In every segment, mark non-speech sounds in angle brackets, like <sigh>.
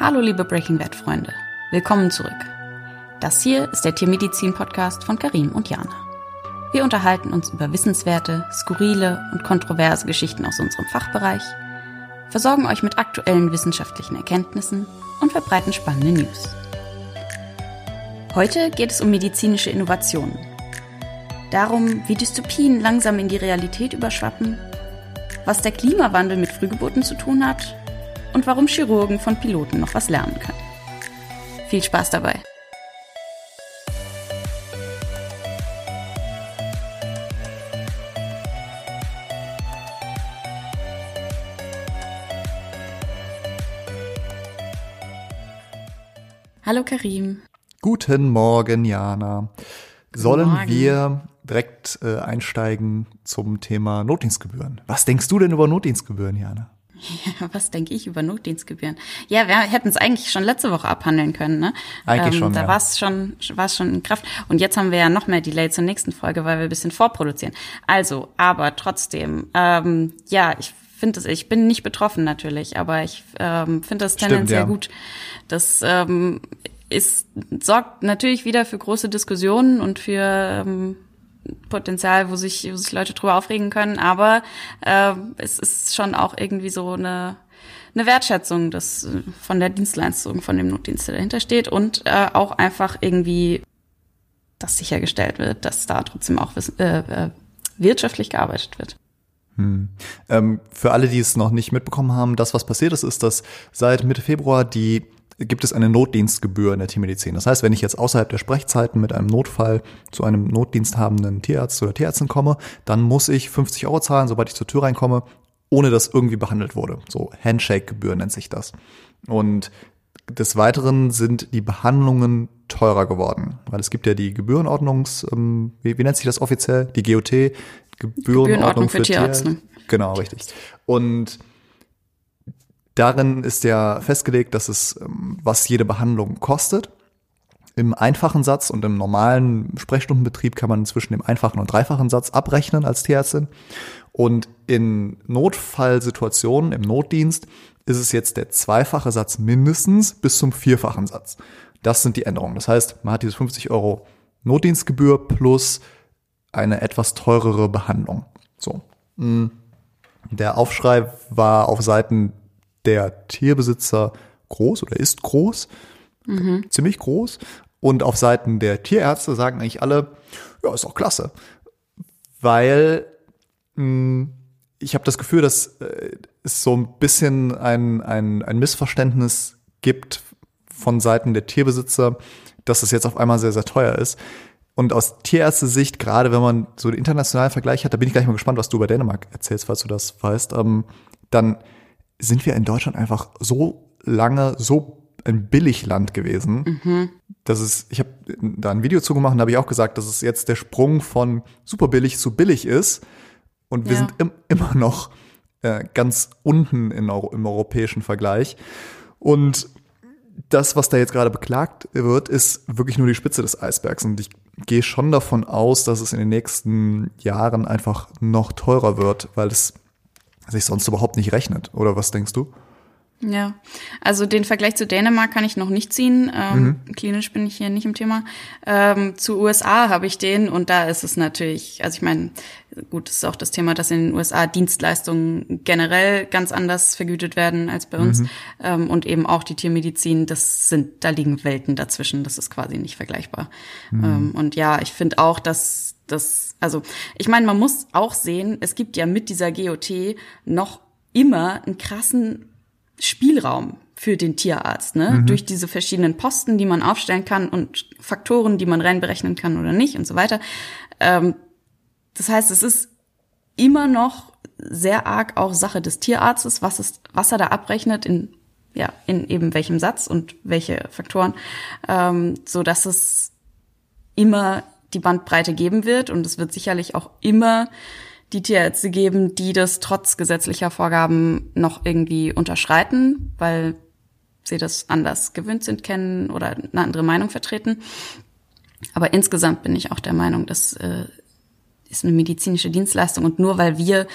Hallo liebe Breaking Bad Freunde, willkommen zurück. Das hier ist der Tiermedizin-Podcast von Karim und Jana. Wir unterhalten uns über wissenswerte, skurrile und kontroverse Geschichten aus unserem Fachbereich, versorgen euch mit aktuellen wissenschaftlichen Erkenntnissen und verbreiten spannende News. Heute geht es um medizinische Innovationen. Darum, wie Dystopien langsam in die Realität überschwappen, was der Klimawandel mit Frühgeburten zu tun hat und warum Chirurgen von Piloten noch was lernen können. Viel Spaß dabei! Hallo Karim. Guten Morgen, Jana. Sollen Morgen. wir direkt äh, einsteigen zum Thema Notdienstgebühren? Was denkst du denn über Notdienstgebühren, Jana? <laughs> Ja, was denke ich über Notdienstgebühren? Ja, wir hätten es eigentlich schon letzte Woche abhandeln können, ne? Eigentlich ähm, schon. Da ja. war es schon, war es schon in Kraft. Und jetzt haben wir ja noch mehr Delay zur nächsten Folge, weil wir ein bisschen vorproduzieren. Also, aber trotzdem, ähm, ja, ich finde es, ich bin nicht betroffen natürlich, aber ich ähm, finde das tendenziell ja. gut. Das ähm, ist, sorgt natürlich wieder für große Diskussionen und für ähm, Potenzial, wo sich, wo sich Leute drüber aufregen können, aber äh, es ist schon auch irgendwie so eine, eine Wertschätzung des, von der Dienstleistung, von dem Notdienst, der dahinter steht und äh, auch einfach irgendwie, dass sichergestellt wird, dass da trotzdem auch äh, äh, wirtschaftlich gearbeitet wird. Hm. Ähm, für alle, die es noch nicht mitbekommen haben, das, was passiert ist, ist, dass seit Mitte Februar die gibt es eine Notdienstgebühr in der Tiermedizin. Das heißt, wenn ich jetzt außerhalb der Sprechzeiten mit einem Notfall zu einem notdiensthabenden Tierarzt oder Tierärztin komme, dann muss ich 50 Euro zahlen, sobald ich zur Tür reinkomme, ohne dass irgendwie behandelt wurde. So Handshake-Gebühr nennt sich das. Und des Weiteren sind die Behandlungen teurer geworden, weil es gibt ja die Gebührenordnungs, ähm, wie, wie nennt sich das offiziell? Die GOT, Gebührenordnung, Gebührenordnung für, für Tierärzte. Genau, richtig. Und Darin ist ja festgelegt, dass es, ähm, was jede Behandlung kostet. Im einfachen Satz und im normalen Sprechstundenbetrieb kann man zwischen dem einfachen und dreifachen Satz abrechnen als Tierärztin. Und in Notfallsituationen im Notdienst ist es jetzt der zweifache Satz mindestens bis zum vierfachen Satz. Das sind die Änderungen. Das heißt, man hat diese 50 Euro Notdienstgebühr plus eine etwas teurere Behandlung. So. Hm. Der Aufschrei war auf Seiten der Tierbesitzer groß oder ist groß, mhm. ziemlich groß. Und auf Seiten der Tierärzte sagen eigentlich alle, ja, ist auch klasse. Weil mh, hm, ich habe das Gefühl, dass äh, es so ein bisschen ein, ein, ein Missverständnis gibt von Seiten der Tierbesitzer, dass es jetzt auf einmal sehr, sehr teuer ist. Und aus Tierärzte-Sicht, gerade wenn man so den internationalen Vergleich hat, da bin ich gleich mal gespannt, was du über Dänemark erzählst, falls du das weißt, ähm, dann sind wir in Deutschland einfach so lange so ein Billigland gewesen. Mhm. Das ist, ich habe da ein Video zugemacht und habe ich auch gesagt, dass es jetzt der Sprung von super billig zu billig ist. Und wir ja. sind im, immer noch äh, ganz unten in, im europäischen Vergleich. Und das, was da jetzt gerade beklagt wird, ist wirklich nur die Spitze des Eisbergs. Und ich gehe schon davon aus, dass es in den nächsten Jahren einfach noch teurer wird, weil es sich sonst überhaupt nicht rechnet. Oder was denkst du? Ja, also den Vergleich zu Dänemark kann ich noch nicht ziehen. Ähm, mhm. Klinisch bin ich hier nicht im Thema. Ähm, zu USA habe ich den und da ist es natürlich, also ich meine, gut, ist auch das Thema, dass in den USA Dienstleistungen generell ganz anders vergütet werden als bei uns mhm. ähm, und eben auch die Tiermedizin. Das sind, da liegen Welten dazwischen. Das ist quasi nicht vergleichbar. Mhm. Ähm, und ja, ich finde auch, dass das, also ich meine, man muss auch sehen, es gibt ja mit dieser GOT noch immer einen krassen Spielraum für den Tierarzt, ne? Mhm. Durch diese verschiedenen Posten, die man aufstellen kann und Faktoren, die man reinberechnen kann oder nicht und so weiter. Ähm, das heißt, es ist immer noch sehr arg auch Sache des Tierarztes, was ist, was er da abrechnet in ja in eben welchem Satz und welche Faktoren, ähm, so dass es immer die Bandbreite geben wird und es wird sicherlich auch immer die Tierärzte geben, die das trotz gesetzlicher Vorgaben noch irgendwie unterschreiten, weil sie das anders gewöhnt sind, kennen oder eine andere Meinung vertreten. Aber insgesamt bin ich auch der Meinung, das äh, ist eine medizinische Dienstleistung und nur weil wir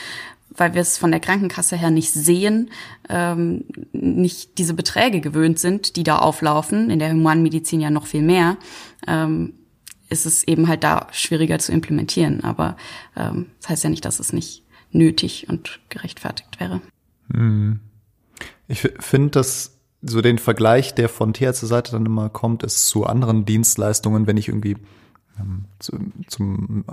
weil wir es von der Krankenkasse her nicht sehen, ähm, nicht diese Beträge gewöhnt sind, die da auflaufen, in der Humanmedizin ja noch viel mehr, ähm, ist es eben halt da schwieriger zu implementieren. Aber ähm, das heißt ja nicht, dass es nicht nötig und gerechtfertigt wäre. Hm. Ich finde, dass so den Vergleich, der von Tierärzte-Seite dann immer kommt, ist zu anderen Dienstleistungen, wenn ich irgendwie ähm, zu, zum,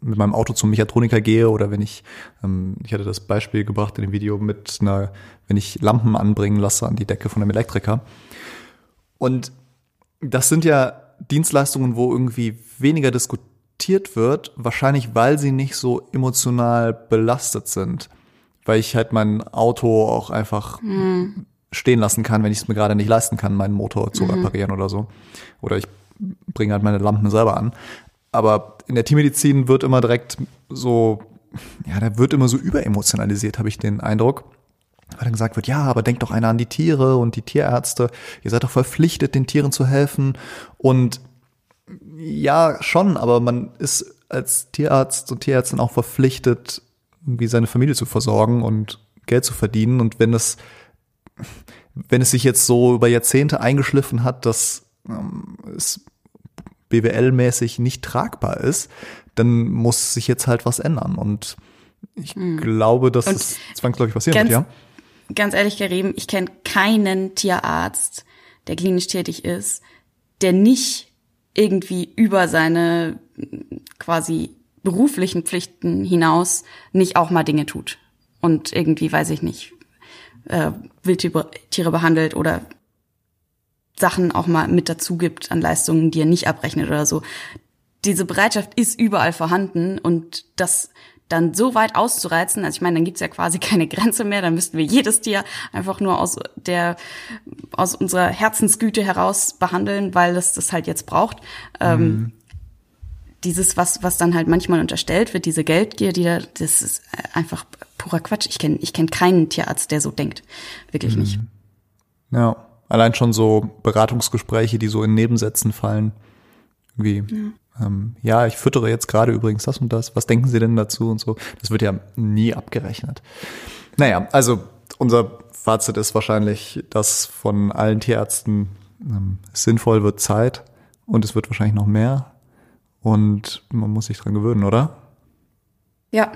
mit meinem Auto zum Mechatroniker gehe oder wenn ich, ähm, ich hatte das Beispiel gebracht in dem Video mit einer, wenn ich Lampen anbringen lasse an die Decke von einem Elektriker. Und das sind ja Dienstleistungen, wo irgendwie weniger diskutiert wird, wahrscheinlich weil sie nicht so emotional belastet sind. Weil ich halt mein Auto auch einfach mhm. stehen lassen kann, wenn ich es mir gerade nicht leisten kann, meinen Motor zu mhm. reparieren oder so. Oder ich bringe halt meine Lampen selber an. Aber in der Tiermedizin wird immer direkt so, ja, da wird immer so überemotionalisiert, habe ich den Eindruck. Weil dann gesagt wird, ja, aber denkt doch einer an die Tiere und die Tierärzte. Ihr seid doch verpflichtet, den Tieren zu helfen. Und ja, schon, aber man ist als Tierarzt und Tierärztin auch verpflichtet, irgendwie seine Familie zu versorgen und Geld zu verdienen. Und wenn es, wenn es sich jetzt so über Jahrzehnte eingeschliffen hat, dass ähm, es BWL-mäßig nicht tragbar ist, dann muss sich jetzt halt was ändern. Und ich hm. glaube, dass und es zwangsläufig passieren wird, ja. Ganz ehrlich, Karim, ich kenne keinen Tierarzt, der klinisch tätig ist, der nicht irgendwie über seine quasi beruflichen Pflichten hinaus nicht auch mal Dinge tut. Und irgendwie, weiß ich nicht, äh, Wildtiere behandelt oder Sachen auch mal mit dazu gibt an Leistungen, die er nicht abrechnet oder so. Diese Bereitschaft ist überall vorhanden und das dann so weit auszureizen, also ich meine, dann gibt's ja quasi <laughs> keine Grenze mehr, dann müssten wir jedes Tier einfach nur aus der aus unserer Herzensgüte heraus behandeln, weil es das halt jetzt braucht. Ähm, mhm. Ähm, dieses, was, was dann halt manchmal unterstellt wird, diese Geldgier, die da, das ist einfach purer Quatsch. Ich kenne ich kenn keinen Tierarzt, der so denkt. Wirklich mhm. nicht. Ja. Allein schon so Beratungsgespräche, die so in Nebensätzen fallen. Wie, ja, ähm, ja ich füttere jetzt gerade übrigens das und das. Was denken Sie denn dazu und so? Das wird ja nie abgerechnet. Naja, also unser Fazit ist wahrscheinlich, dass von allen Tierärzten ähm, sinnvoll wird Zeit und es wird wahrscheinlich noch mehr. Und man muss sich dran gewöhnen, oder? Ja.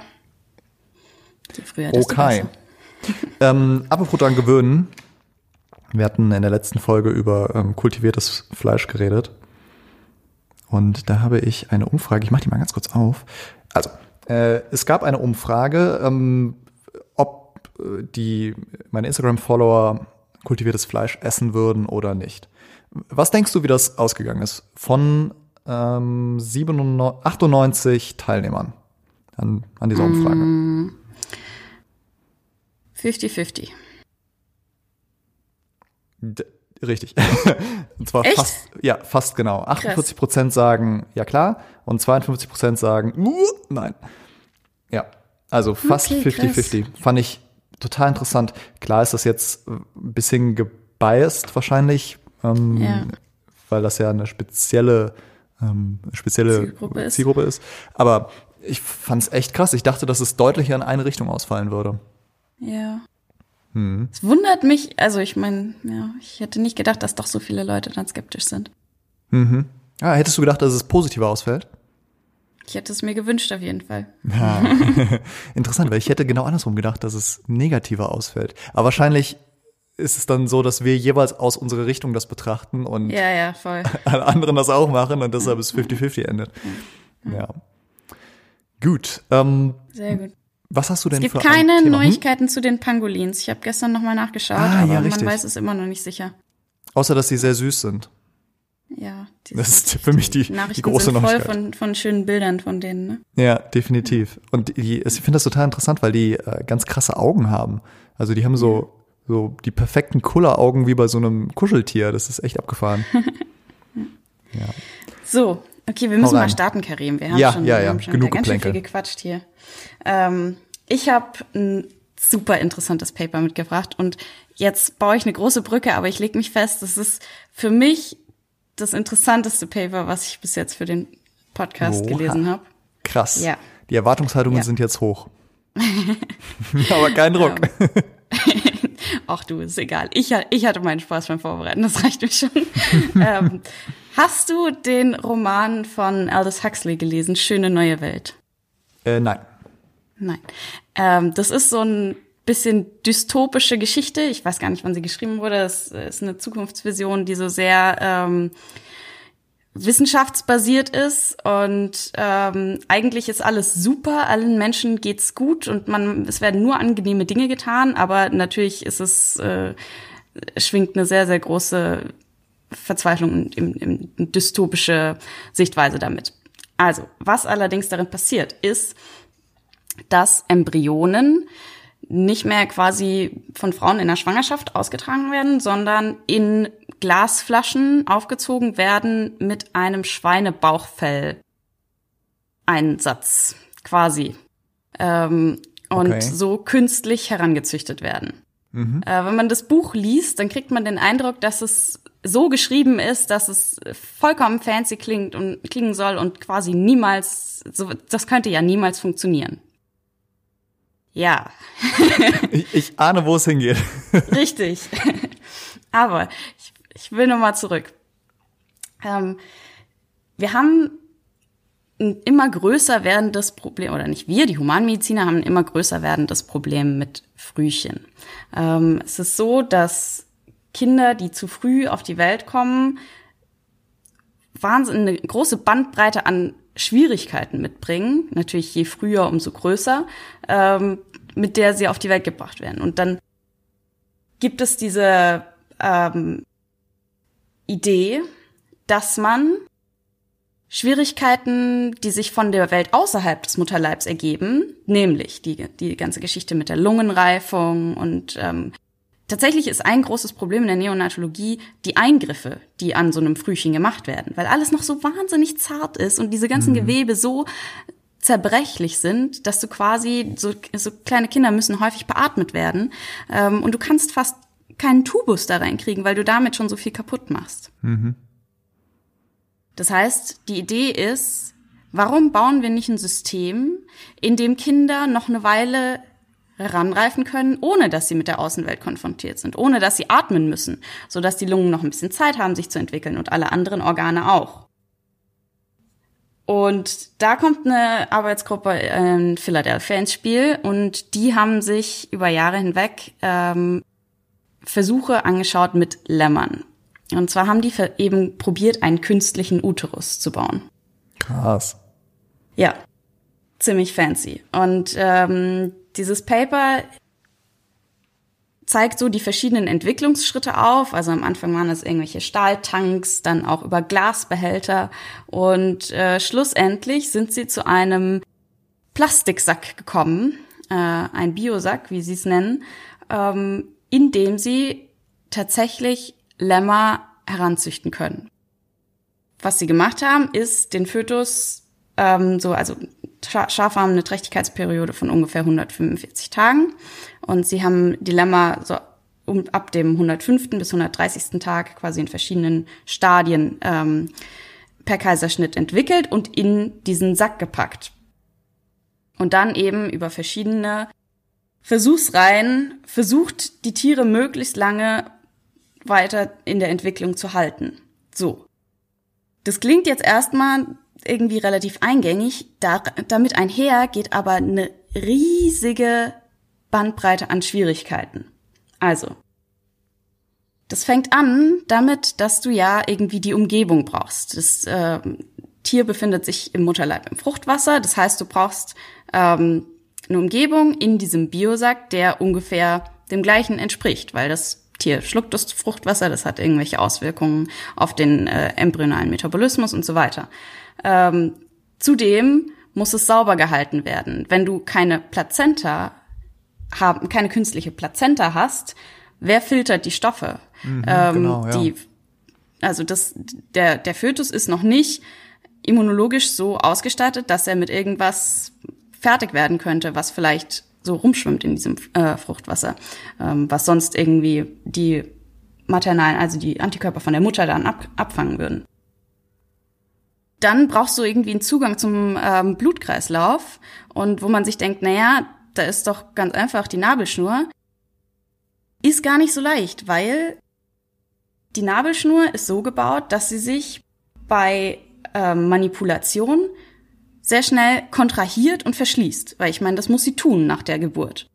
Je früher, okay. <laughs> ähm, apropos dran gewöhnen, wir hatten in der letzten Folge über ähm, kultiviertes Fleisch geredet. Und da habe ich eine Umfrage, ich mache die mal ganz kurz auf. Also, äh, es gab eine Umfrage, ähm, ob äh, die meine Instagram-Follower kultiviertes Fleisch essen würden oder nicht. Was denkst du, wie das ausgegangen ist? Von ähm, 97, 98 Teilnehmern an, an dieser Umfrage. 50-50. Richtig. <laughs> und zwar Echt? fast, ja, fast genau. 48 Prozent sagen ja klar und 52 Prozent sagen uh, nein. Ja, also fast 50-50. Okay, Fand ich total interessant. Klar ist das jetzt ein bisschen gebiased wahrscheinlich, ähm, ja. weil das ja eine spezielle, ähm, spezielle Zielgruppe ist. Zielgruppe ist. Aber ich fand es echt krass. Ich dachte, dass es deutlicher in eine Richtung ausfallen würde. Ja. Hm. Es wundert mich, also ich meine, ja, ich hätte nicht gedacht, dass doch so viele Leute dann skeptisch sind. Mhm. Ah, hättest du gedacht, dass es positiver ausfällt? Ich hätte es mir gewünscht, auf jeden Fall. Ja. <laughs> Interessant, weil ich hätte genau andersrum gedacht, dass es negativer ausfällt. Aber wahrscheinlich ist es dann so, dass wir jeweils aus unserer Richtung das betrachten und ja, ja, <laughs> alle anderen das auch machen und deshalb es 50-50 endet. Ja. ja. Gut. Ähm, Sehr gut. Was hast du denn für Es gibt keine hm? Neuigkeiten hm? zu den Pangolins. Ich habe gestern nochmal nachgeschaut, ah, aber ja, man weiß es immer noch nicht sicher. Außer, dass sie sehr süß sind. Ja. Das ist für mich die, die große sind voll von, von schönen Bildern von denen. Ne? Ja, definitiv. Und die, ich finde das total interessant, weil die äh, ganz krasse Augen haben. Also die haben so, so die perfekten Kulleraugen wie bei so einem Kuscheltier. Das ist echt abgefahren. <laughs> ja. So, okay, wir müssen mal starten, Karim. Wir haben ja, schon, ja, ja. Haben schon Genug ganz schön viel gequatscht hier. Ähm, ich habe ein super interessantes Paper mitgebracht und jetzt baue ich eine große Brücke, aber ich lege mich fest, das ist für mich das interessanteste Paper, was ich bis jetzt für den Podcast Oha. gelesen habe. Krass. Ja. Die Erwartungshaltungen ja. sind jetzt hoch. <laughs> Aber kein Druck. Ach du, ist egal. Ich, ich hatte meinen Spaß beim Vorbereiten, das reicht mir schon. <laughs> ähm, hast du den Roman von Aldous Huxley gelesen, Schöne neue Welt? Äh, nein. Nein. Ähm, das ist so ein bisschen dystopische Geschichte. Ich weiß gar nicht, wann sie geschrieben wurde. Es ist eine Zukunftsvision, die so sehr ähm, wissenschaftsbasiert ist und ähm, eigentlich ist alles super, allen Menschen geht's gut und man es werden nur angenehme Dinge getan, aber natürlich ist es äh, schwingt eine sehr sehr große Verzweiflung im, im, im dystopische Sichtweise damit. Also, was allerdings darin passiert, ist, dass Embryonen nicht mehr quasi von Frauen in der Schwangerschaft ausgetragen werden, sondern in Glasflaschen aufgezogen werden mit einem Schweinebauchfell. Einsatz, quasi. Ähm, und okay. so künstlich herangezüchtet werden. Mhm. Äh, wenn man das Buch liest, dann kriegt man den Eindruck, dass es so geschrieben ist, dass es vollkommen fancy klingt und klingen soll und quasi niemals, so, das könnte ja niemals funktionieren. Ja. <laughs> ich, ich ahne, wo es hingeht. <laughs> Richtig. Aber ich, ich will nochmal zurück. Ähm, wir haben ein immer größer werdendes Problem, oder nicht wir, die Humanmediziner haben ein immer größer werdendes Problem mit Frühchen. Ähm, es ist so, dass Kinder, die zu früh auf die Welt kommen, wahnsinnig eine große Bandbreite an Schwierigkeiten mitbringen, natürlich je früher, umso größer, ähm, mit der sie auf die Welt gebracht werden. Und dann gibt es diese ähm, Idee, dass man Schwierigkeiten, die sich von der Welt außerhalb des Mutterleibs ergeben, nämlich die, die ganze Geschichte mit der Lungenreifung und ähm, Tatsächlich ist ein großes Problem in der Neonatologie die Eingriffe, die an so einem Frühchen gemacht werden, weil alles noch so wahnsinnig zart ist und diese ganzen mhm. Gewebe so zerbrechlich sind, dass du quasi so, so kleine Kinder müssen häufig beatmet werden ähm, und du kannst fast keinen Tubus da reinkriegen, weil du damit schon so viel kaputt machst. Mhm. Das heißt, die Idee ist, warum bauen wir nicht ein System, in dem Kinder noch eine Weile heranreifen können, ohne dass sie mit der Außenwelt konfrontiert sind, ohne dass sie atmen müssen, sodass die Lungen noch ein bisschen Zeit haben, sich zu entwickeln und alle anderen Organe auch. Und da kommt eine Arbeitsgruppe in Philadelphia ins Spiel und die haben sich über Jahre hinweg ähm, Versuche angeschaut mit Lämmern. Und zwar haben die eben probiert, einen künstlichen Uterus zu bauen. Krass. Ja, ziemlich fancy. Und ähm, dieses Paper zeigt so die verschiedenen Entwicklungsschritte auf. Also am Anfang waren es irgendwelche Stahltanks, dann auch über Glasbehälter und äh, schlussendlich sind sie zu einem Plastiksack gekommen, äh, ein Biosack, wie sie es nennen, ähm, in dem sie tatsächlich Lämmer heranzüchten können. Was sie gemacht haben, ist den Fötus ähm, so, also Schafe haben eine Trächtigkeitsperiode von ungefähr 145 Tagen und sie haben Dilemma so um, ab dem 105. bis 130. Tag quasi in verschiedenen Stadien ähm, per Kaiserschnitt entwickelt und in diesen Sack gepackt. Und dann eben über verschiedene Versuchsreihen versucht, die Tiere möglichst lange weiter in der Entwicklung zu halten. So. Das klingt jetzt erstmal irgendwie relativ eingängig. Da, damit einher geht aber eine riesige Bandbreite an Schwierigkeiten. Also, das fängt an damit, dass du ja irgendwie die Umgebung brauchst. Das äh, Tier befindet sich im Mutterleib im Fruchtwasser. Das heißt, du brauchst ähm, eine Umgebung in diesem Biosack, der ungefähr dem gleichen entspricht, weil das Tier schluckt das Fruchtwasser, das hat irgendwelche Auswirkungen auf den äh, embryonalen Metabolismus und so weiter. Ähm, zudem muss es sauber gehalten werden. Wenn du keine Plazenta haben, keine künstliche Plazenta hast, wer filtert die Stoffe? Mhm, ähm, genau, ja. die, also das, der, der Fötus ist noch nicht immunologisch so ausgestattet, dass er mit irgendwas fertig werden könnte, was vielleicht so rumschwimmt in diesem äh, Fruchtwasser, ähm, was sonst irgendwie die maternalen, also die Antikörper von der Mutter dann ab, abfangen würden dann brauchst du irgendwie einen Zugang zum ähm, Blutkreislauf und wo man sich denkt, naja, da ist doch ganz einfach die Nabelschnur, ist gar nicht so leicht, weil die Nabelschnur ist so gebaut, dass sie sich bei äh, Manipulation sehr schnell kontrahiert und verschließt, weil ich meine, das muss sie tun nach der Geburt.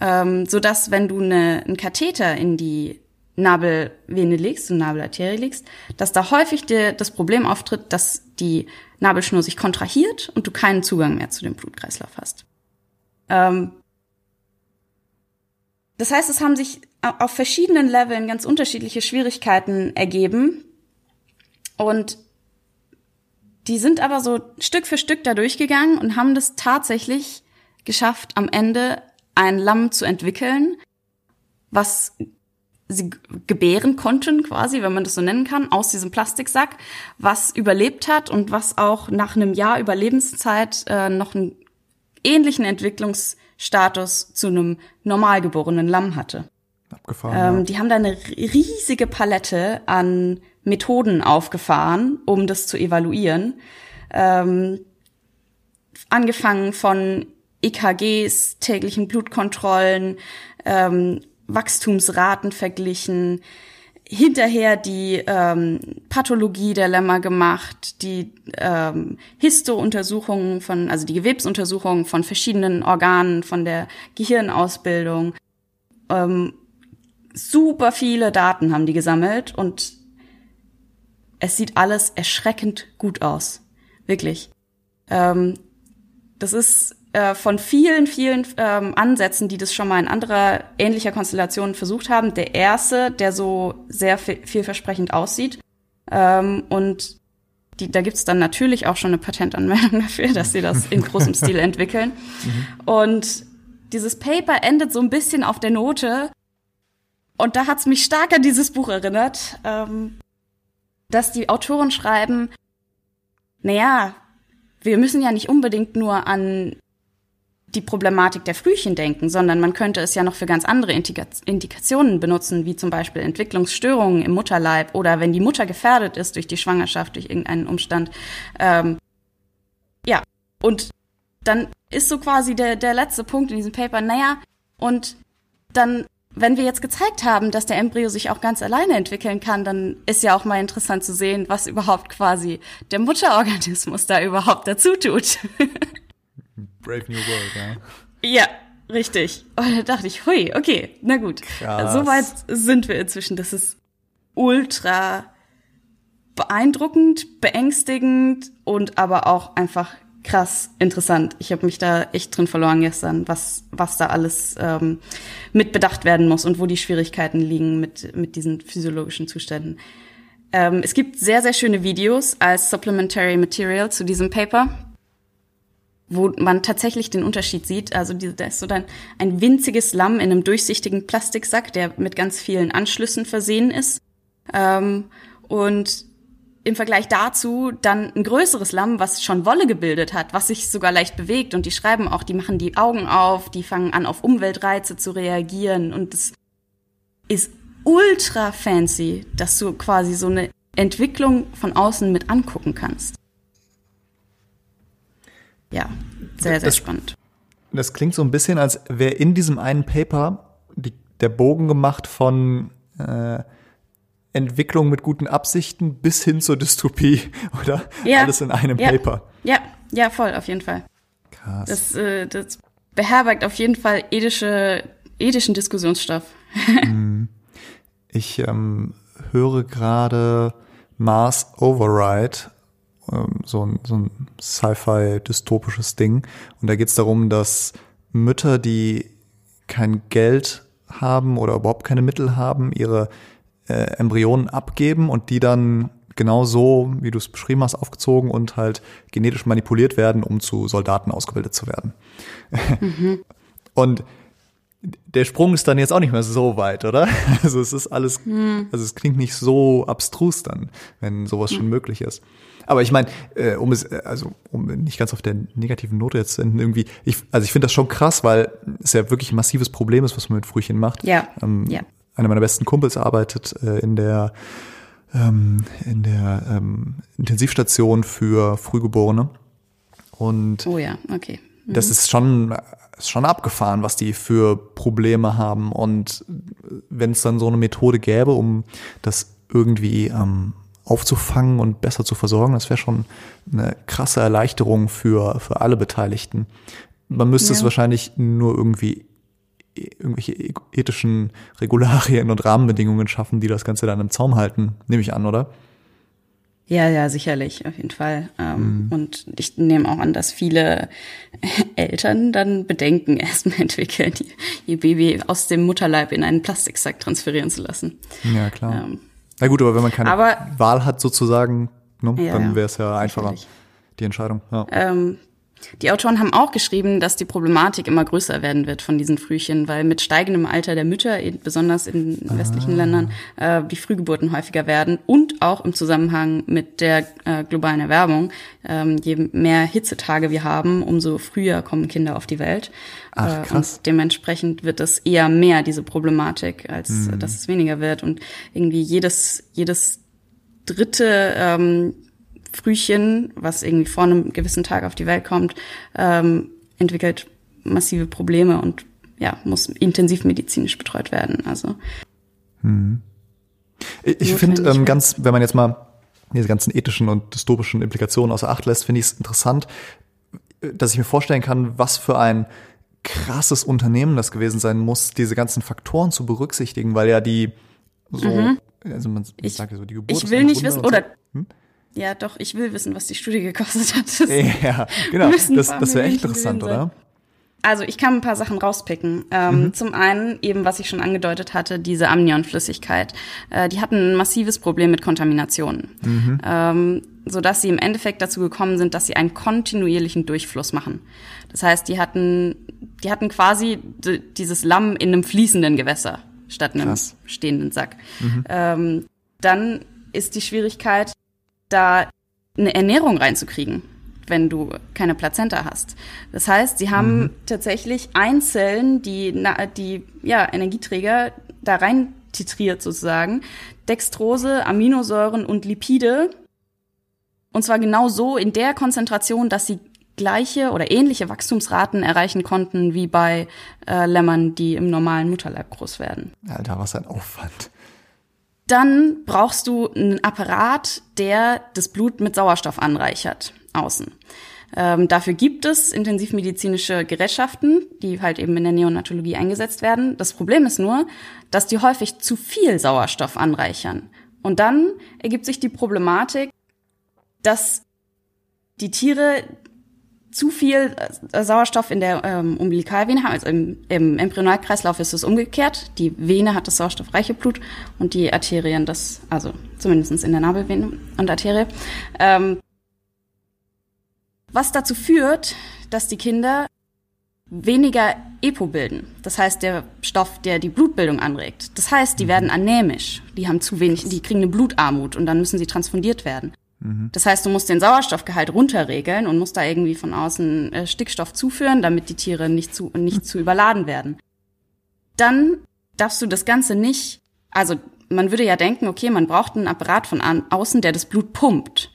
Ähm, so dass wenn du eine, einen Katheter in die Nabelvene legst, eine Nabelarterie legst, dass da häufig dir das Problem auftritt, dass die Nabelschnur sich kontrahiert und du keinen Zugang mehr zu dem Blutkreislauf hast. Ähm, das heißt, es haben sich auf verschiedenen Leveln ganz unterschiedliche Schwierigkeiten ergeben. Und die sind aber so Stück für Stück da durchgegangen und haben das tatsächlich geschafft, am Ende ein Lamm zu entwickeln, was sie gebären konnten, quasi, wenn man das so nennen kann, aus diesem Plastiksack, was überlebt hat und was auch nach einem Jahr Überlebenszeit äh, noch einen ähnlichen Entwicklungsstatus zu einem normalgeborenen Lamm hatte. Abgefahren. Ähm. Die haben da eine riesige Palette an Methoden aufgefahren, um das zu evaluieren. Ähm, angefangen von EKGs, täglichen Blutkontrollen, ähm, Wachstumsraten verglichen, hinterher die ähm, Pathologie der Lämmer gemacht, die ähm, Histo-Untersuchungen von, also die Gewebsuntersuchungen von verschiedenen Organen, von der Gehirnausbildung. Ähm, super viele Daten haben die gesammelt und es sieht alles erschreckend gut aus. Wirklich. Ähm, das ist äh, von vielen, vielen ähm, Ansätzen, die das schon mal in anderer ähnlicher Konstellation versucht haben, der erste, der so sehr vielversprechend aussieht. Ähm, und die, da gibt's dann natürlich auch schon eine Patentanmeldung <laughs> dafür, dass sie das in großem <laughs> Stil entwickeln. Mhm. Und dieses Paper endet so ein bisschen auf der Note. Und da hat's mich stark an dieses Buch erinnert, ähm, dass die Autoren schreiben, naja, wir müssen ja nicht unbedingt nur an die Problematik der Frühchen denken, sondern man könnte es ja noch für ganz andere Indikationen benutzen, wie zum Beispiel Entwicklungsstörungen im Mutterleib oder wenn die Mutter gefährdet ist durch die Schwangerschaft, durch irgendeinen Umstand. Ähm, ja, und dann ist so quasi der, der letzte Punkt in diesem Paper, naja, und dann, wenn wir jetzt gezeigt haben, dass der Embryo sich auch ganz alleine entwickeln kann, dann ist ja auch mal interessant zu sehen, was überhaupt quasi der Mutterorganismus da überhaupt dazu tut. <laughs> Brave New World, ja. Ja, richtig. Und da dachte ich, hui, okay, na gut. Krass. So weit sind wir inzwischen. Das ist ultra beeindruckend, beängstigend und aber auch einfach krass interessant. Ich habe mich da echt drin verloren gestern, was, was da alles ähm, mit bedacht werden muss und wo die Schwierigkeiten liegen mit, mit diesen physiologischen Zuständen. Ähm, es gibt sehr, sehr schöne Videos als Supplementary Material zu diesem Paper wo man tatsächlich den Unterschied sieht. Also die, da ist so dann ein winziges Lamm in einem durchsichtigen Plastiksack, der mit ganz vielen Anschlüssen versehen ist. Ähm, und im Vergleich dazu dann ein größeres Lamm, was schon Wolle gebildet hat, was sich sogar leicht bewegt. Und die schreiben auch, die machen die Augen auf, die fangen an, auf Umweltreize zu reagieren. Und es ist ultra fancy, dass du quasi so eine Entwicklung von außen mit angucken kannst ja, sehr, sehr das, spannend. Das klingt so ein bisschen, als wäre in diesem einen Paper die, der Bogen gemacht von äh, Entwicklung mit guten Absichten bis hin zur Dystopie, <laughs> oder? Ja. Alles in einem ja. Paper. Ja, ja, voll, auf jeden Fall. Krass. Das, äh, das beherbergt auf jeden Fall ethische, ethischen Diskussionsstoff. <laughs> Mhm. ich ähm, höre gerade Mars Override ähm, so ein, so ein Sci-Fi-dystopisches Ding. Und da geht es darum, dass Mütter, die kein Geld haben oder überhaupt keine Mittel haben, ihre äh, Embryonen abgeben und die dann genau so, wie du es beschrieben hast, aufgezogen und halt genetisch manipuliert werden, um zu Soldaten ausgebildet zu werden. Mhm. <laughs> Und der Sprung ist dann jetzt auch nicht mehr so weit, oder? <laughs> Also es ist alles, mhm. also es klingt nicht so abstrus dann, wenn sowas schon möglich ist. Aber ich meine, äh, um es, äh, also um nicht ganz auf der negativen Note jetzt zu enden, irgendwie, ich, also ich finde das schon krass, weil es ja wirklich ein massives Problem ist, was man mit Frühchen macht. Ja. Ähm, ja. Einer meiner besten Kumpels arbeitet äh, in der ähm, in der ähm, Intensivstation für Frühgeborene. Und oh ja, okay. das mhm. ist schon, ist schon abgefahren, was die für Probleme haben. Und wenn es dann so eine Methode gäbe, um das irgendwie ähm, aufzufangen und besser zu versorgen, das wäre schon eine krasse Erleichterung für, für alle Beteiligten. Man müsste ja. es wahrscheinlich nur irgendwie irgendwelche e-, ethischen Regularien und Rahmenbedingungen schaffen, die das Ganze dann im Zaum halten, nehme ich an, oder? Ja, ja, sicherlich, auf jeden Fall. Ähm, mhm. Und ich nehme auch an, dass viele <laughs> Eltern dann Bedenken <laughs> erstmal entwickeln, ihr Baby aus dem Mutterleib in einen Plastiksack transferieren zu lassen. Ja, klar. Ähm, Na gut, aber wenn man keine aber, Wahl hat sozusagen, ne, ja, dann wäre es ja einfacher, die Entscheidung. Ja. Ähm, die Autoren haben auch geschrieben, dass die Problematik immer größer werden wird von diesen Frühchen, weil mit steigendem Alter der Mütter, besonders in westlichen ah. Ländern, äh, die Frühgeburten häufiger werden und auch im Zusammenhang mit der äh, globalen Erwärmung. Ähm, je mehr Hitzetage wir haben, umso früher kommen Kinder auf die Welt. Ach, äh, krass. Und dementsprechend wird es eher mehr, diese Problematik, als mhm. dass es weniger wird. Und irgendwie jedes, jedes dritte ähm, Frühchen, was irgendwie vor einem gewissen Tag auf die Welt kommt, ähm, entwickelt massive Probleme und ja, muss intensiv medizinisch betreut werden. Also. Hm. Ich finde ähm, ganz, wenn man jetzt mal diese ganzen ethischen und dystopischen Implikationen außer Acht lässt, finde ich es interessant, dass ich mir vorstellen kann, was für ein krasses Unternehmen das gewesen sein muss, diese ganzen Faktoren zu berücksichtigen, weil ja die so, mhm. also man ich, sagt ja so die Geburt. Ich will nicht wissen, oder hm? Ja, doch, ich will wissen, was die Studie gekostet hat. Das ja, <laughs> genau. Das, das wäre echt interessant, oder? Also ich kann ein paar Sachen rauspicken. Ähm, mhm. Zum einen eben, was ich schon angedeutet hatte, diese Amnionflüssigkeit. Äh, die hatten ein massives Problem mit Kontaminationen, mhm. ähm, sodass sie im Endeffekt dazu gekommen sind, dass sie einen kontinuierlichen Durchfluss machen. Das heißt, die hatten, die hatten quasi dieses Lamm in einem fließenden Gewässer statt einem Krass. stehenden Sack. Mhm. Ähm, dann ist die Schwierigkeit, da eine Ernährung reinzukriegen, wenn du keine Plazenta hast. Das heißt, sie haben mhm. tatsächlich Einzellen, die, die ja, Energieträger da rein titriert sozusagen, Dextrose, Aminosäuren und Lipide. Und zwar genau so in der Konzentration, dass sie gleiche oder ähnliche Wachstumsraten erreichen konnten wie bei äh, Lämmern, die im normalen Mutterleib groß werden. Alter, was ein Aufwand. Dann brauchst du einen Apparat, der das Blut mit Sauerstoff anreichert, außen. Ähm, dafür gibt es intensivmedizinische Gerätschaften, die halt eben in der Neonatologie eingesetzt werden. Das Problem ist nur, dass die häufig zu viel Sauerstoff anreichern. Und dann ergibt sich die Problematik, dass die Tiere zu viel äh, Sauerstoff in der ähm, Umbilikalvene haben. Also im, im Embryonalkreislauf ist es umgekehrt. Die Vene hat das sauerstoffreiche Blut und die Arterien das, also zumindestens in der Nabelvene und Arterie. Ähm, was dazu führt, dass die Kinder weniger EPO bilden. Das heißt, der Stoff, der die Blutbildung anregt. Das heißt, die mhm. werden anämisch. Die haben zu wenig, die kriegen eine Blutarmut und dann müssen sie transfundiert werden. Mhm. Das heißt, du musst den Sauerstoffgehalt runterregeln und musst da irgendwie von außen äh, Stickstoff zuführen, damit die Tiere nicht zu, nicht zu überladen werden. Dann darfst du das Ganze nicht, also man würde ja denken, okay, man braucht einen Apparat von außen, der das Blut pumpt.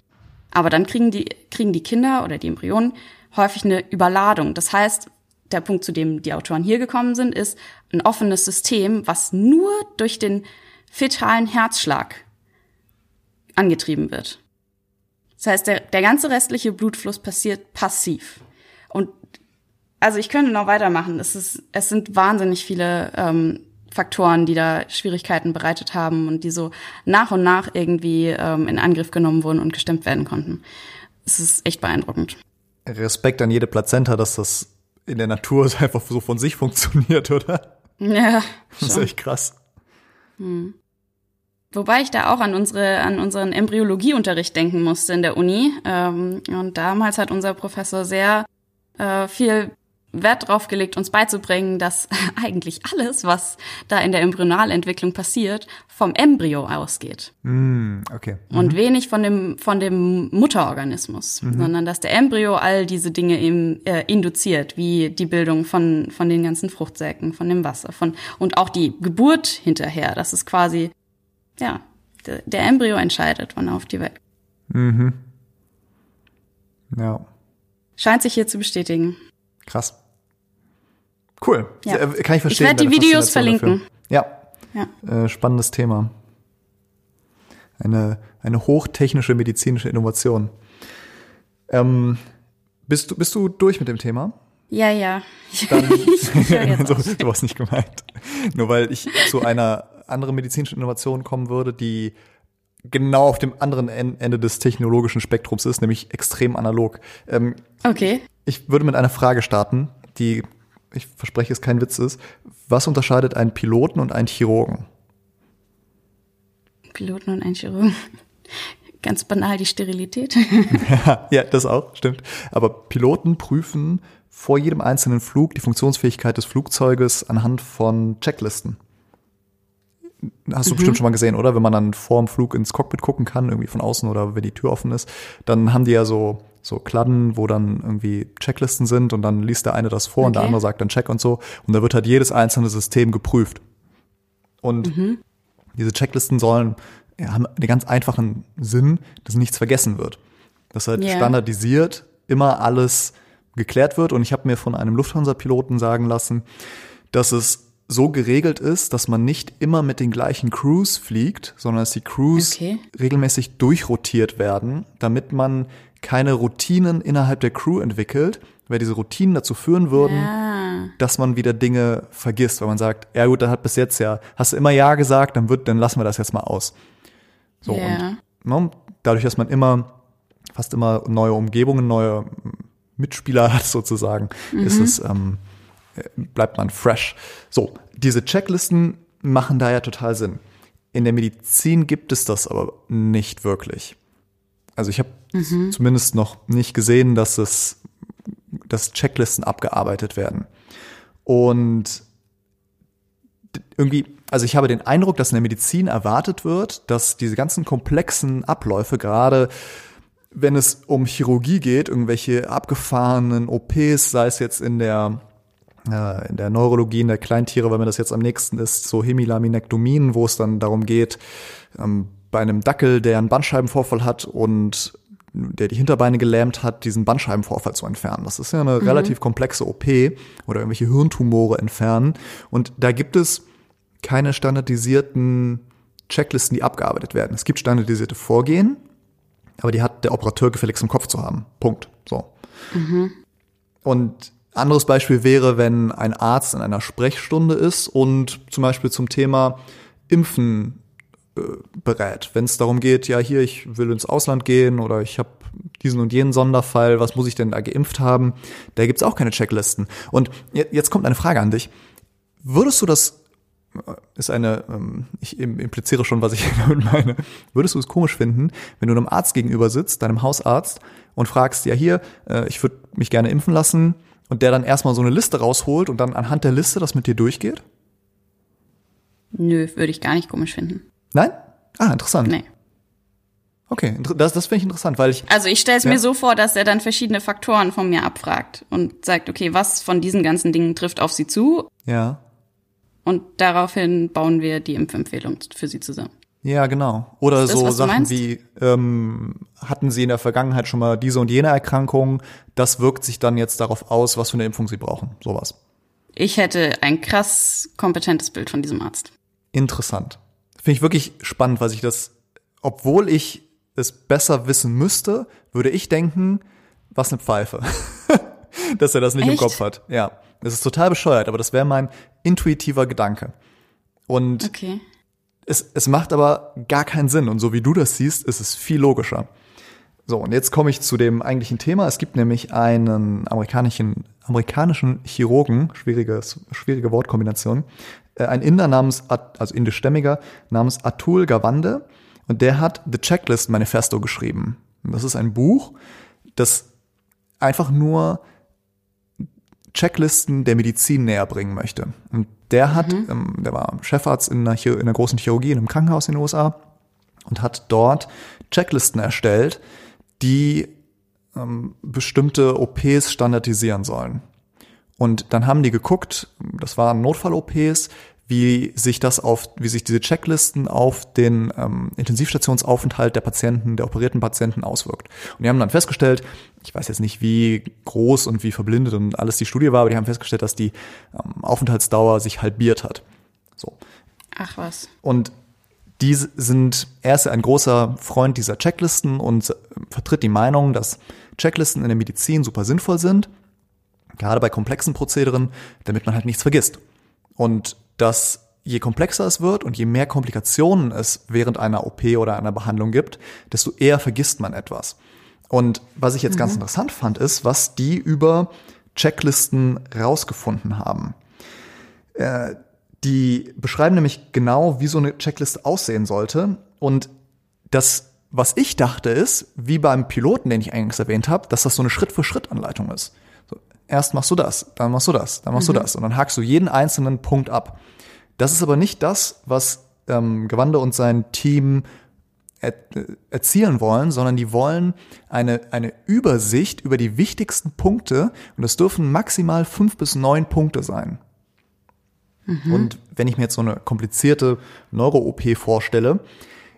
Aber dann kriegen die, kriegen die Kinder oder die Embryonen häufig eine Überladung. Das heißt, der Punkt, zu dem die Autoren hier gekommen sind, ist ein offenes System, was nur durch den fetalen Herzschlag angetrieben wird. Das heißt, der, der ganze restliche Blutfluss passiert passiv. Und also ich könnte noch weitermachen. Es, ist, es sind wahnsinnig viele ähm, Faktoren, die da Schwierigkeiten bereitet haben und die so nach und nach irgendwie ähm, in Angriff genommen wurden und gestemmt werden konnten. Es ist echt beeindruckend. Respekt an jede Plazenta, dass das in der Natur <laughs> einfach so von sich funktioniert, oder? Ja. Das ist echt krass. Hm. Wobei ich da auch an unsere, an unseren Embryologieunterricht denken musste in der Uni. Ähm, und damals hat unser Professor sehr äh, viel Wert drauf gelegt, uns beizubringen, dass <laughs> eigentlich alles, was da in der Embryonalentwicklung passiert, vom Embryo ausgeht. Mm, okay. Mhm. Und wenig von dem, von dem Mutterorganismus, mhm. sondern dass der Embryo all diese Dinge eben äh, induziert, wie die Bildung von, von den ganzen Fruchtsäcken, von dem Wasser, von, und auch die Geburt hinterher. Das ist quasi ja, der, Embryo entscheidet, wann er auf die Welt. Mhm. Ja. Scheint sich hier zu bestätigen. Krass. Cool. Ja. Äh, Kann ich verstehen. Ich werde die Videos verlinken. dafür. Ja. Ja. Äh, spannendes Thema. Eine, eine hochtechnische medizinische Innovation. Ähm, bist, du, bist du durch mit dem Thema? Ja, ja. <laughs> Dann, <laughs> so, du hast nicht gemeint. Nur weil ich zu einer anderen medizinischen Innovation kommen würde, die genau auf dem anderen En- Ende des technologischen Spektrums ist, nämlich extrem analog. Ähm, Okay. ich würde mit einer Frage starten, die, ich verspreche, es kein Witz ist. Was unterscheidet einen Piloten und einen Chirurgen? Piloten und ein Chirurgen. Ganz banal die Sterilität. <laughs> ja, das auch, stimmt. Aber Piloten prüfen vor jedem einzelnen Flug die Funktionsfähigkeit des Flugzeuges anhand von Checklisten. Hast du bestimmt schon mal gesehen, oder? Wenn man dann vor dem Flug ins Cockpit gucken kann, irgendwie von außen oder wenn die Tür offen ist, dann haben die ja so, so Kladden, wo dann irgendwie Checklisten sind und dann liest der eine das vor und der Okay. andere sagt dann Check und so. Und da wird halt jedes einzelne System geprüft. Und diese Checklisten sollen, ja, haben den ganz einfachen Sinn, dass nichts vergessen wird. Dass halt Ja. standardisiert immer alles geklärt wird. Und ich habe mir von einem Lufthansa-Piloten sagen lassen, dass es so geregelt ist, dass man nicht immer mit den gleichen Crews fliegt, sondern dass die Crews Okay. regelmäßig durchrotiert werden, damit man keine Routinen innerhalb der Crew entwickelt, weil diese Routinen dazu führen würden, Ah. dass man wieder Dinge vergisst, weil man sagt, ja gut, da hat bis jetzt ja, hast du immer Ja gesagt, dann wird, dann lassen wir das jetzt mal aus. So Ja. und ne, dadurch, dass man immer, fast immer neue Umgebungen, neue Mitspieler <laughs> hat sozusagen, ist es, ähm, äh, bleibt man fresh. So, diese Checklisten machen da ja total Sinn. In der Medizin gibt es das aber nicht wirklich. Also ich habe zumindest noch nicht gesehen, dass es, dass Checklisten abgearbeitet werden. Und irgendwie, also ich habe den Eindruck, dass in der Medizin erwartet wird, dass diese ganzen komplexen Abläufe, gerade wenn es um Chirurgie geht, irgendwelche abgefahrenen OPs, sei es jetzt in der äh, in der Neurologie, in der Kleintiere, weil mir das jetzt am nächsten ist, so Hemilaminektomien, wo es dann darum geht, ähm, bei einem Dackel, der einen Bandscheibenvorfall hat und der die Hinterbeine gelähmt hat, diesen Bandscheibenvorfall zu entfernen. Das ist ja eine relativ komplexe OP oder irgendwelche Hirntumore entfernen. Und da gibt es keine standardisierten Checklisten, die abgearbeitet werden. Es gibt standardisierte Vorgehen, aber die hat der Operateur gefälligst im Kopf zu haben. Punkt. So. Und anderes Beispiel wäre, wenn ein Arzt in einer Sprechstunde ist und zum Beispiel zum Thema Impfen äh, berät. Wenn es darum geht, ja hier, ich will ins Ausland gehen oder ich habe diesen und jenen Sonderfall, was muss ich denn da geimpft haben? Da gibt's auch keine Checklisten. Und je- jetzt kommt eine Frage an dich. Würdest du das ist eine, ähm, ich im- impliziere schon, was ich <laughs> damit meine. Würdest du es komisch finden, wenn du einem Arzt gegenüber sitzt, deinem Hausarzt, und fragst, ja hier, äh, ich würde mich gerne impfen lassen, und der dann erstmal so eine Liste rausholt und dann anhand der Liste das mit dir durchgeht? Nö, würde ich gar nicht komisch finden. Nein? Ah, interessant. Nee. Okay, das, das finde ich interessant, weil ich, Also ich stelle es Ja. mir so vor, dass er dann verschiedene Faktoren von mir abfragt und sagt, okay, was von diesen ganzen Dingen trifft auf sie zu ja, und daraufhin bauen wir die Impfempfehlung für sie zusammen. Ja, genau. Oder das, so Sachen wie, ähm, hatten sie in der Vergangenheit schon mal diese und jene Erkrankung, das wirkt sich dann jetzt darauf aus, was für eine Impfung sie brauchen. Sowas. Ich hätte ein krass kompetentes Bild von diesem Arzt. Interessant. Finde ich wirklich spannend, weil ich das, obwohl ich es besser wissen müsste, würde ich denken, was eine Pfeife. <laughs> Dass er das nicht im Echt? Kopf hat. Ja. Das ist total bescheuert, aber das wäre mein intuitiver Gedanke. Und Okay. Es, es macht aber gar keinen Sinn. Und so wie du das siehst, ist es viel logischer. So, und jetzt komme ich zu dem eigentlichen Thema. Es gibt nämlich einen amerikanischen, amerikanischen Chirurgen, schwieriges, schwierige Wortkombination, äh, ein Inder namens, also indischstämmiger, namens Atul Gawande. Und der hat The Checklist Manifesto geschrieben. Und das ist ein Buch, das einfach nur Checklisten der Medizin näher bringen möchte. Und der hat, ähm, der war Chefarzt in einer, in einer großen Chirurgie in einem Krankenhaus in den USA und hat dort Checklisten erstellt, die ähm, bestimmte OPs standardisieren sollen. Und dann haben die geguckt, das waren Notfall-OPs, wie sich das auf, wie sich diese Checklisten auf den ähm, Intensivstationsaufenthalt der Patienten, der operierten Patienten auswirkt. Und die haben dann festgestellt, ich weiß jetzt nicht, wie groß und wie verblindet und alles die Studie war, aber die haben festgestellt, dass die ähm, Aufenthaltsdauer sich halbiert hat. So. Ach was. Und die sind, er ist ein großer Freund dieser Checklisten und äh, vertritt die Meinung, dass Checklisten in der Medizin super sinnvoll sind, gerade bei komplexen Prozederen, damit man halt nichts vergisst. Und dass je komplexer es wird und je mehr Komplikationen es während einer OP oder einer Behandlung gibt, desto eher vergisst man etwas. Und was ich jetzt mhm. ganz interessant fand, ist, was die über Checklisten rausgefunden haben. Äh, die beschreiben nämlich genau, wie so eine Checkliste aussehen sollte. Und das, was ich dachte, ist, wie beim Piloten, den ich eingangs erwähnt habe, dass das so eine Schritt-für-Schritt-Anleitung ist. Erst machst du das, dann machst du das, dann machst mhm. du das. Und dann hakst du jeden einzelnen Punkt ab. Das ist aber nicht das, was ähm, Gewande und sein Team er erzielen wollen, sondern die wollen eine, eine Übersicht über die wichtigsten Punkte und das dürfen maximal fünf bis neun Punkte sein. Mhm. Und wenn ich mir jetzt so eine komplizierte Neuro-OP vorstelle,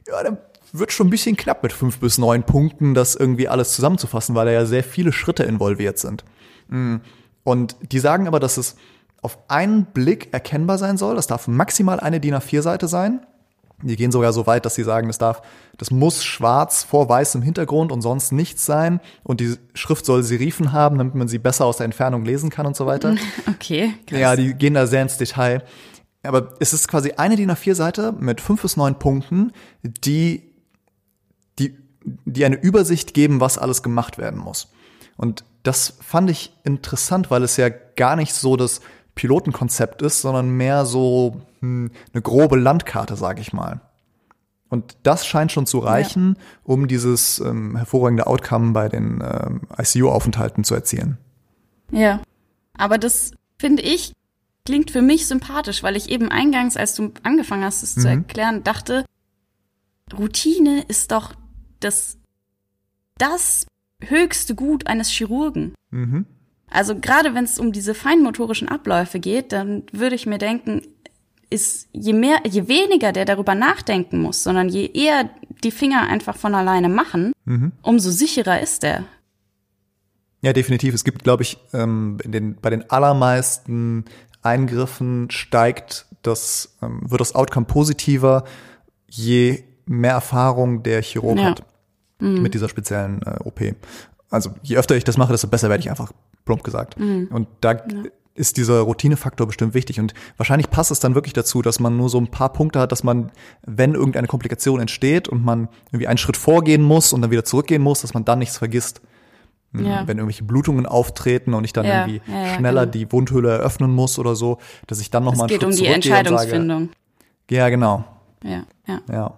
ja, dann wird schon ein bisschen knapp mit fünf bis neun Punkten, das irgendwie alles zusammenzufassen, weil da ja sehr viele Schritte involviert sind. Mm. Und die sagen aber, dass es auf einen Blick erkennbar sein soll. Das darf maximal eine DIN A4-Seite sein. Die gehen sogar so weit, dass sie sagen, das darf, das muss schwarz vor weißem Hintergrund und sonst nichts sein. Und die Schrift soll Serifen haben, damit man sie besser aus der Entfernung lesen kann und so weiter. <laughs> Okay. Krass. Ja, die gehen da sehr ins Detail. Aber es ist quasi eine DIN A4-Seite mit fünf bis neun Punkten, die, die, die eine Übersicht geben, was alles gemacht werden muss. Und das fand ich interessant, weil es ja gar nicht so das Pilotenkonzept ist, sondern mehr so hm, eine grobe Landkarte, sage ich mal. Und das scheint schon zu reichen, ja. um dieses ähm, hervorragende Outcome bei den ähm, ICU-Aufenthalten zu erzielen. Ja, aber das finde ich klingt für mich sympathisch, weil ich eben eingangs, als du angefangen hast, es mhm. zu erklären, dachte, Routine ist doch das, das höchste Gut eines Chirurgen. Mhm. Also gerade wenn es um diese feinmotorischen Abläufe geht, dann würde ich mir denken, ist je mehr, je weniger der darüber nachdenken muss, sondern je eher die Finger einfach von alleine machen, mhm. umso sicherer ist er. Ja, definitiv. Es gibt, glaube ich, ähm, den, bei den allermeisten Eingriffen steigt das, ähm, wird das Outcome positiver, je mehr Erfahrung der Chirurg ja. hat mhm. mit dieser speziellen äh, OP. Also je öfter ich das mache, desto besser werde ich einfach, plump gesagt. Mhm. Und da ja. ist dieser Routinefaktor bestimmt wichtig. Und wahrscheinlich passt es dann wirklich dazu, dass man nur so ein paar Punkte hat, dass man, wenn irgendeine Komplikation entsteht und man irgendwie einen Schritt vorgehen muss und dann wieder zurückgehen muss, dass man dann nichts vergisst. Hm, ja. Wenn irgendwelche Blutungen auftreten und ich dann ja, irgendwie ja, schneller genau. die Wundhöhle eröffnen muss oder so, dass ich dann nochmal einen Schritt zurückgehe Es geht um die Entscheidungsfindung. Sage, ja, genau. Ja, ja. Ja.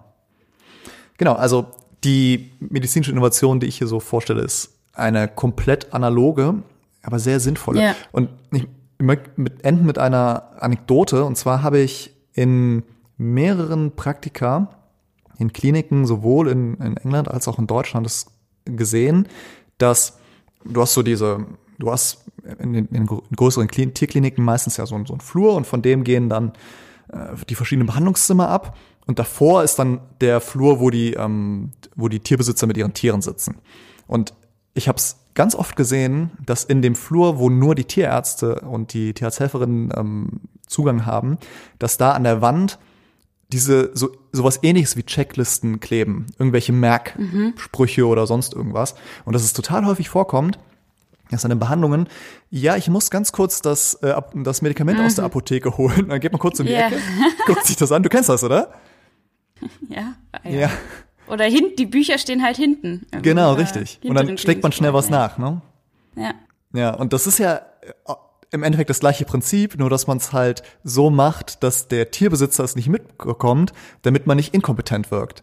Genau, also die medizinische Innovation, die ich hier so vorstelle, ist eine komplett analoge, aber sehr sinnvolle. Yeah. Und ich möchte mit, enden mit einer Anekdote. Und zwar habe ich in mehreren Praktika in Kliniken, sowohl in, in England als auch in Deutschland, das gesehen, dass du hast so diese, du hast in, in, in größeren Tierkliniken meistens ja so, so einen Flur und von dem gehen dann äh, die verschiedenen Behandlungszimmer ab. Und davor ist dann der Flur, wo die, ähm, wo die Tierbesitzer mit ihren Tieren sitzen. Und ich habe es ganz oft gesehen, dass in dem Flur, wo nur die Tierärzte und die Tierarzthelferinnen ähm, Zugang haben, dass da an der Wand diese so sowas ähnliches wie Checklisten kleben, irgendwelche Merksprüche mhm. oder sonst irgendwas und dass es total häufig vorkommt, dass an den Behandlungen, ja, ich muss ganz kurz das äh, das Medikament mhm. aus der mhm. Apotheke holen, dann geht man kurz in die yeah. Ecke, guckt sich das an, du kennst das, oder? <laughs> Ja. Ja. ja. Oder hin, die Bücher stehen halt hinten. Genau, richtig. Und dann steckt man schnell was nach, ne? Ja. Ja, und das ist ja äh, im Endeffekt das gleiche Prinzip, nur dass man es halt so macht, dass der Tierbesitzer es nicht mitbekommt, damit man nicht inkompetent wirkt.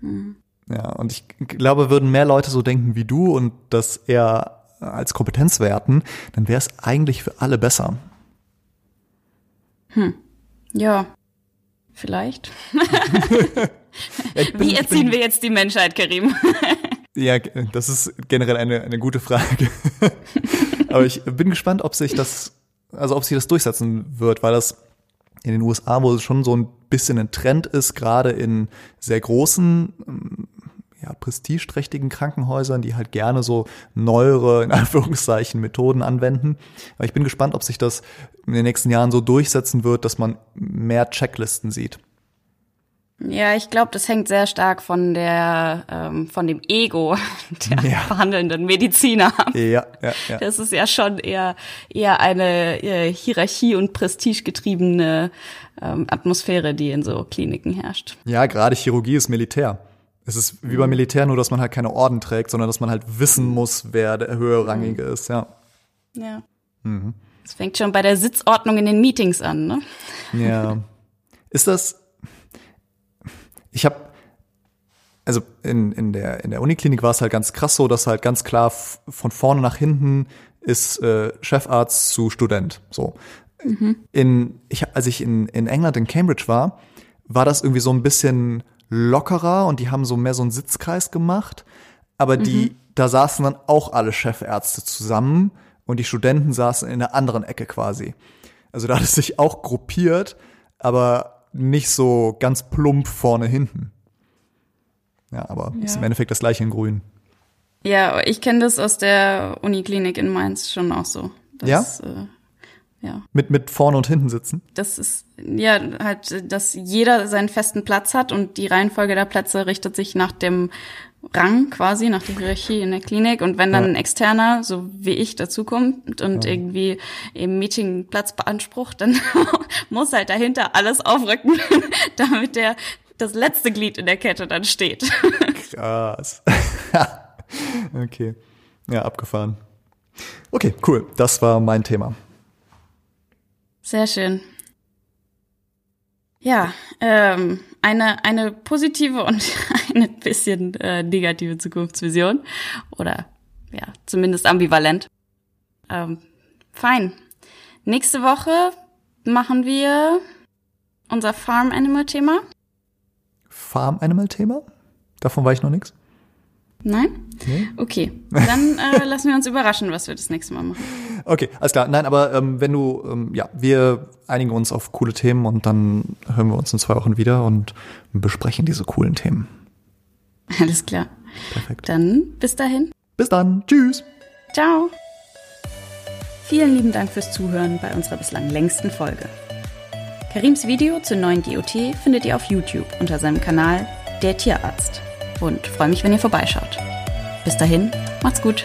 Mhm. Ja, und ich glaube, würden mehr Leute so denken wie du und das eher als Kompetenz werten, dann wäre es eigentlich für alle besser. Hm. Ja, vielleicht. Wie erziehen wir jetzt die Menschheit, Karim? <laughs> ja, das ist generell eine, eine gute Frage. <laughs> Aber ich bin gespannt, ob sich das, also ob sich das durchsetzen wird, weil das in den USA, wo es schon so ein bisschen ein Trend ist, gerade in sehr großen, ja, prestigeträchtigen Krankenhäusern, die halt gerne so neuere, in <laughs> Anführungszeichen, Methoden anwenden. Aber ich bin gespannt, ob sich das in den nächsten Jahren so durchsetzen wird, dass man mehr Checklisten sieht. Ja, ich glaube, das hängt sehr stark von der ähm, von dem Ego <laughs> der ja. behandelnden Mediziner ab. Ja, ja, ja. Das ist ja schon eher eher eine äh, Hierarchie und prestigegetriebene ähm, Atmosphäre, die in so Kliniken herrscht. Ja, gerade Chirurgie ist Militär. Es ist wie beim Militär nur, dass man halt keine Orden trägt, sondern dass man halt wissen muss, wer der höherrangige mhm. ist, ja. Ja. Mhm. Es fängt schon bei der Sitzordnung in den Meetings an, ne? Ja. <laughs> Ist das ich habe also in, in der, in der Uniklinik war es halt ganz krass so, dass halt ganz klar von vorne nach hinten ist äh, Chefarzt zu Student. So. Mhm. In, ich, als ich in, in England, in Cambridge war, war das irgendwie so ein bisschen lockerer und die haben so mehr so einen Sitzkreis gemacht. Aber die, mhm. da saßen dann auch alle Chefärzte zusammen und die Studenten saßen in der anderen Ecke quasi. Also da hat es sich auch gruppiert, aber nicht so ganz plump vorne hinten. Ja, aber ja. ist im Endeffekt das gleiche in grün. Ja, ich kenne das aus der Uniklinik in Mainz schon auch so. Das, ja? Äh, ja. Mit, mit vorne und hinten sitzen? Das ist, ja, halt, dass jeder seinen festen Platz hat und die Reihenfolge der Plätze richtet sich nach dem Rang quasi, nach der Hierarchie in der Klinik. Und wenn dann ja. ein Externer, so wie ich, dazukommt und ja. irgendwie im Meeting Platz beansprucht, dann <laughs> muss halt dahinter alles aufrücken, <laughs> damit der das letzte Glied in der Kette dann steht. <laughs> Krass. okay. Ja, abgefahren. Okay, cool. Das war mein Thema. Sehr schön. Ja, ähm, eine, eine positive und <laughs> eine bisschen äh, negative Zukunftsvision. Oder ja, zumindest ambivalent. Ähm, fein. Nächste Woche machen wir unser Farm Animal Thema. Farm Animal Thema? Davon weiß ich noch nichts. Nein? Nee? Okay, dann äh, lassen wir uns überraschen, was wir das nächste Mal machen. Okay, alles klar. Nein, aber ähm, wenn du, ähm, ja, wir einigen uns auf coole Themen und dann hören wir uns in zwei Wochen wieder und besprechen diese coolen Themen. Alles klar. Perfekt. Dann bis dahin. Bis dann. Tschüss. Ciao. Vielen lieben Dank fürs Zuhören bei unserer bislang längsten Folge. Karims Video zur neuen GOT findet ihr auf YouTube unter seinem Kanal Der Tierarzt und freue mich, wenn ihr vorbeischaut. Bis dahin, macht's gut.